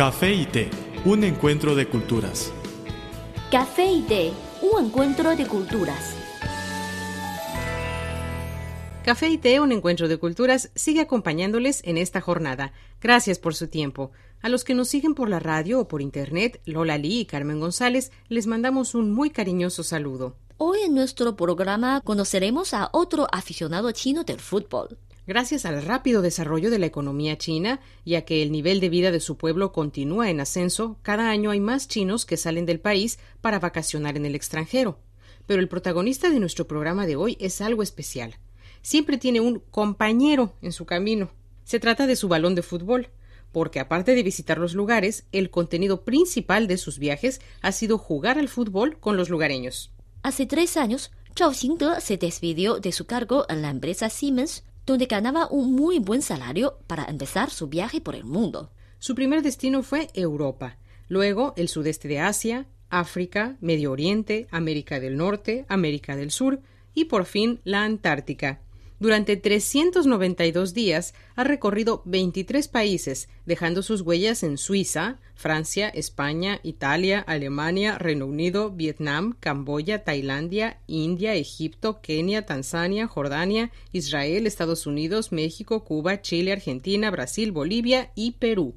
Café y té, un encuentro de culturas. Café y té, un encuentro de culturas. Café y té, un encuentro de culturas, sigue acompañándoles en esta jornada. Gracias por su tiempo. A los que nos siguen por la radio o por internet, Lola Lee y Carmen González, les mandamos un muy cariñoso saludo. Hoy en nuestro programa conoceremos a otro aficionado chino del fútbol. Gracias al rápido desarrollo de la economía china y a que el nivel de vida de su pueblo continúa en ascenso, cada año hay más chinos que salen del país para vacacionar en el extranjero. Pero el protagonista de nuestro programa de hoy es algo especial. Siempre tiene un compañero en su camino. Se trata de su balón de fútbol, porque aparte de visitar los lugares, el contenido principal de sus viajes ha sido jugar al fútbol con los lugareños. Hace tres años, Zhao Xingde se despidió de su cargo en la empresa Siemens, donde ganaba un muy buen salario para empezar su viaje por el mundo. Su primer destino fue Europa, luego el sudeste de Asia, África, Medio Oriente, América del Norte, América del Sur y por fin la Antártica. Durante 392 días ha recorrido 23 países, dejando sus huellas en Suiza, Francia, España, Italia, Alemania, Reino Unido, Vietnam, Camboya, Tailandia, India, Egipto, Kenia, Tanzania, Jordania, Israel, Estados Unidos, México, Cuba, Chile, Argentina, Brasil, Bolivia y Perú.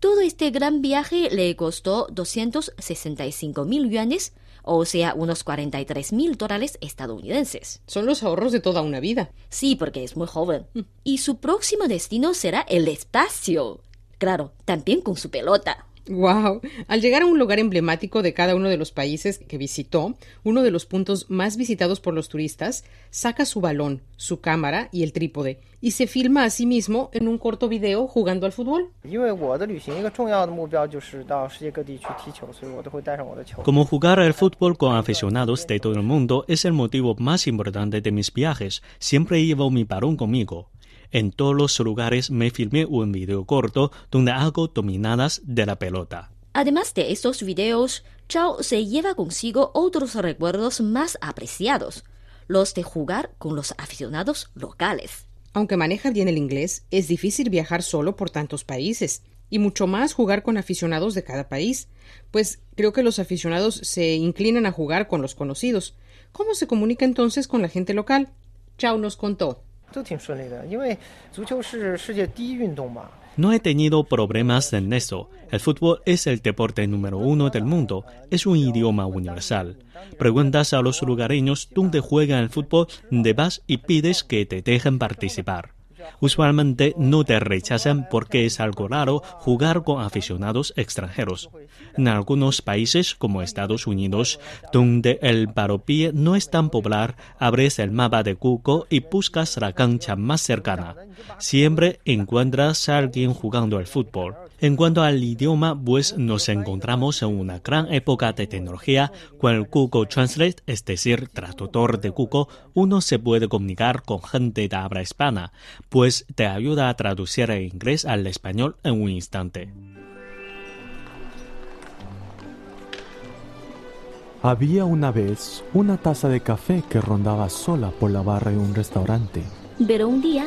Todo este gran viaje le costó 265 mil yuanes, o sea, unos 43 mil dólares estadounidenses. Son los ahorros de toda una vida. Sí, porque es muy joven. Y su próximo destino será el espacio. Claro, también con su pelota. Wow. Al llegar a un lugar emblemático de cada uno de los países que visitó, uno de los puntos más visitados por los turistas, saca su balón, su cámara y el trípode y se filma a sí mismo en un corto video jugando al fútbol. Como jugar al fútbol con aficionados de todo el mundo es el motivo más importante de mis viajes, siempre llevo mi balón conmigo. En todos los lugares me filmé un video corto donde hago dominadas de la pelota. Además de estos videos, Chao se lleva consigo otros recuerdos más apreciados, los de jugar con los aficionados locales. Aunque maneja bien el inglés, es difícil viajar solo por tantos países, y mucho más jugar con aficionados de cada país, pues creo que los aficionados se inclinan a jugar con los conocidos. ¿Cómo se comunica entonces con la gente local? Chao nos contó. No he tenido problemas en eso. El fútbol es el deporte número uno del mundo. Es un idioma universal. Preguntas a los lugareños dónde juegan el fútbol, de vas y pides que te dejen participar. Usualmente no te rechazan porque es algo raro jugar con aficionados extranjeros. En algunos países como Estados Unidos, donde el paropié no es tan popular, abres el mapa de Google y buscas la cancha más cercana. Siempre encuentras a alguien jugando al fútbol. En cuanto al idioma, pues nos encontramos en una gran época de tecnología. Con el Google Translate, es decir, traductor de Google, uno se puede comunicar con gente de habla hispana, pues te ayuda a traducir el inglés al español en un instante. Había una vez una taza de café que rondaba sola por la barra de un restaurante. Pero un día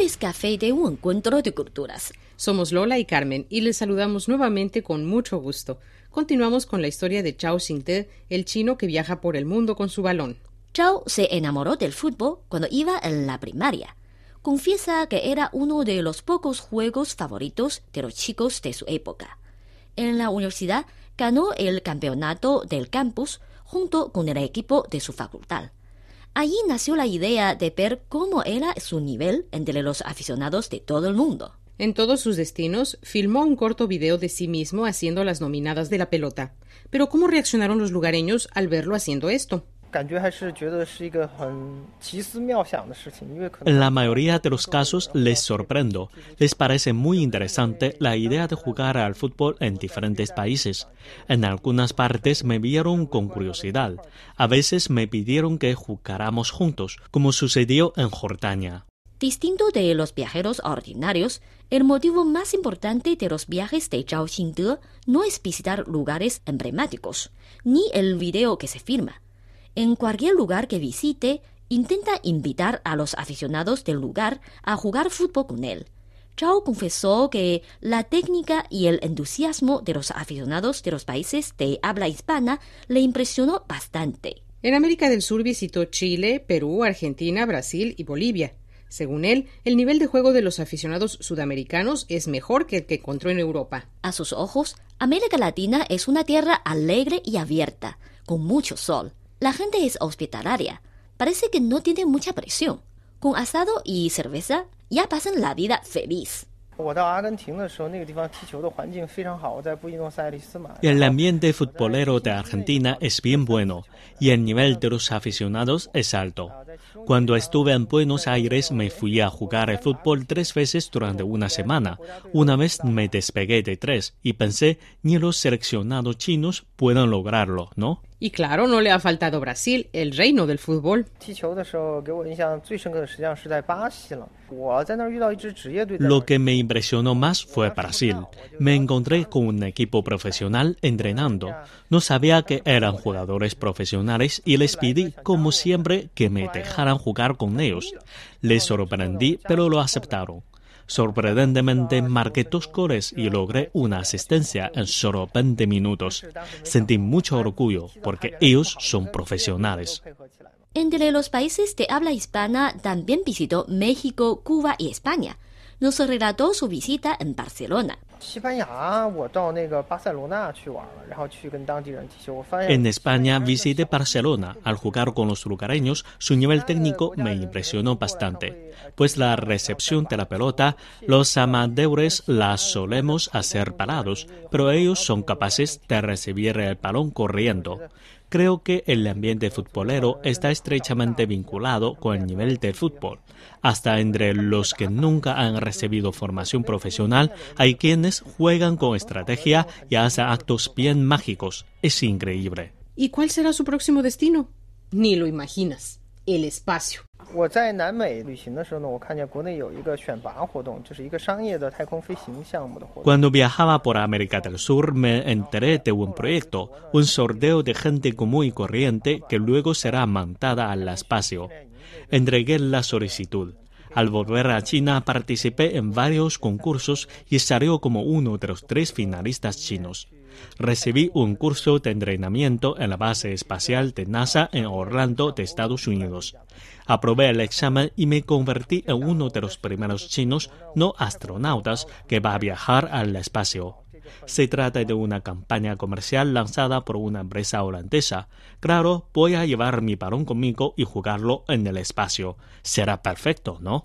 es Café de un encuentro de culturas. Somos Lola y Carmen y les saludamos nuevamente con mucho gusto. Continuamos con la historia de Chao Xingde, el chino que viaja por el mundo con su balón. Chao se enamoró del fútbol cuando iba en la primaria. Confiesa que era uno de los pocos juegos favoritos de los chicos de su época. En la universidad ganó el campeonato del campus junto con el equipo de su facultad. Allí nació la idea de ver cómo era su nivel entre los aficionados de todo el mundo. En todos sus destinos, filmó un corto video de sí mismo haciendo las nominadas de la pelota. Pero ¿cómo reaccionaron los lugareños al verlo haciendo esto? En la mayoría de los casos les sorprendo. Les parece muy interesante la idea de jugar al fútbol en diferentes países. En algunas partes me vieron con curiosidad. A veces me pidieron que jugáramos juntos, como sucedió en Jordania. Distinto de los viajeros ordinarios, el motivo más importante de los viajes de Zhao Xingde no es visitar lugares emblemáticos, ni el video que se firma. En cualquier lugar que visite, intenta invitar a los aficionados del lugar a jugar fútbol con él. Zhao confesó que la técnica y el entusiasmo de los aficionados de los países de habla hispana le impresionó bastante. En América del Sur visitó Chile, Perú, Argentina, Brasil y Bolivia. Según él, el nivel de juego de los aficionados sudamericanos es mejor que el que encontró en Europa. A sus ojos, América Latina es una tierra alegre y abierta, con mucho sol. La gente es hospitalaria. Parece que no tiene mucha presión. Con asado y cerveza ya pasan la vida feliz. El ambiente futbolero de Argentina es bien bueno y el nivel de los aficionados es alto. Cuando estuve en Buenos Aires me fui a jugar al fútbol tres veces durante una semana. Una vez me despegué de tres y pensé, ni los seleccionados chinos pueden lograrlo, ¿no? Y claro, no le ha faltado Brasil, el reino del fútbol. Lo que me impresionó más fue Brasil. Me encontré con un equipo profesional entrenando. No sabía que eran jugadores profesionales y les pedí, como siempre, que me dejaran jugar con ellos. Les sorprendí, pero lo aceptaron. Sorprendentemente marqué dos goles y logré una asistencia en solo 20 minutos. Sentí mucho orgullo porque ellos son profesionales. Entre los países de habla hispana también visitó México, Cuba y España. Nos relató su visita en Barcelona. En España visité Barcelona. Al jugar con los lugareños, su nivel técnico me impresionó bastante, pues la recepción de la pelota, los amadores la solemos hacer parados, pero ellos son capaces de recibir el balón corriendo. Creo que el ambiente futbolero está estrechamente vinculado con el nivel del fútbol. Hasta entre los que nunca han recibido formación profesional hay quienes juegan con estrategia y hacen actos bien mágicos. Es increíble. ¿Y cuál será su próximo destino? Ni lo imaginas. El espacio. Cuando viajaba por América del Sur me enteré de un proyecto, un sorteo de gente común y corriente que luego será montada al espacio. Entregué la solicitud. Al volver a China participé en varios concursos y salió como uno de los tres finalistas chinos. Recibí un curso de entrenamiento en la base espacial de NASA en Orlando, de Estados Unidos. Aprobé el examen y me convertí en uno de los primeros chinos no astronautas que va a viajar al espacio. Se trata de una campaña comercial lanzada por una empresa holandesa. Claro, voy a llevar mi balón conmigo y jugarlo en el espacio. Será perfecto, ¿no?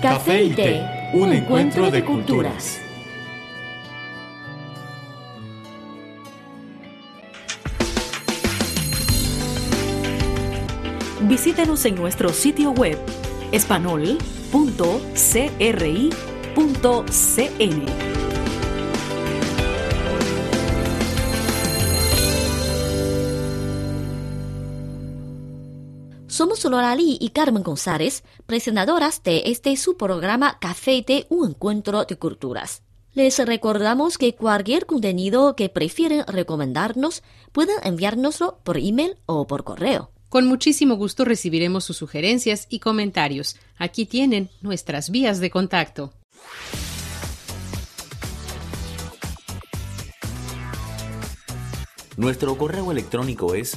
Café y Té, un encuentro de culturas. Visítenos en nuestro sitio web espanol.cri.cn. Somos Lorali y Carmen González, presentadoras de este su programa Café de un encuentro de culturas. Les recordamos que cualquier contenido que prefieren recomendarnos pueden enviárnoslo por email o por correo. Con muchísimo gusto recibiremos sus sugerencias y comentarios. Aquí tienen nuestras vías de contacto. Nuestro correo electrónico es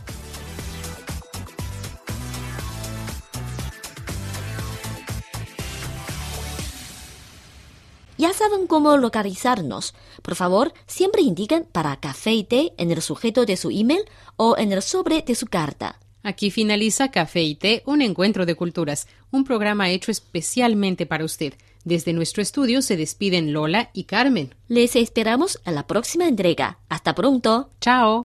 Ya saben cómo localizarnos. Por favor, siempre indiquen para café y té en el sujeto de su email o en el sobre de su carta. Aquí finaliza Café y Té, un encuentro de culturas, un programa hecho especialmente para usted. Desde nuestro estudio se despiden Lola y Carmen. Les esperamos a la próxima entrega. Hasta pronto. Chao.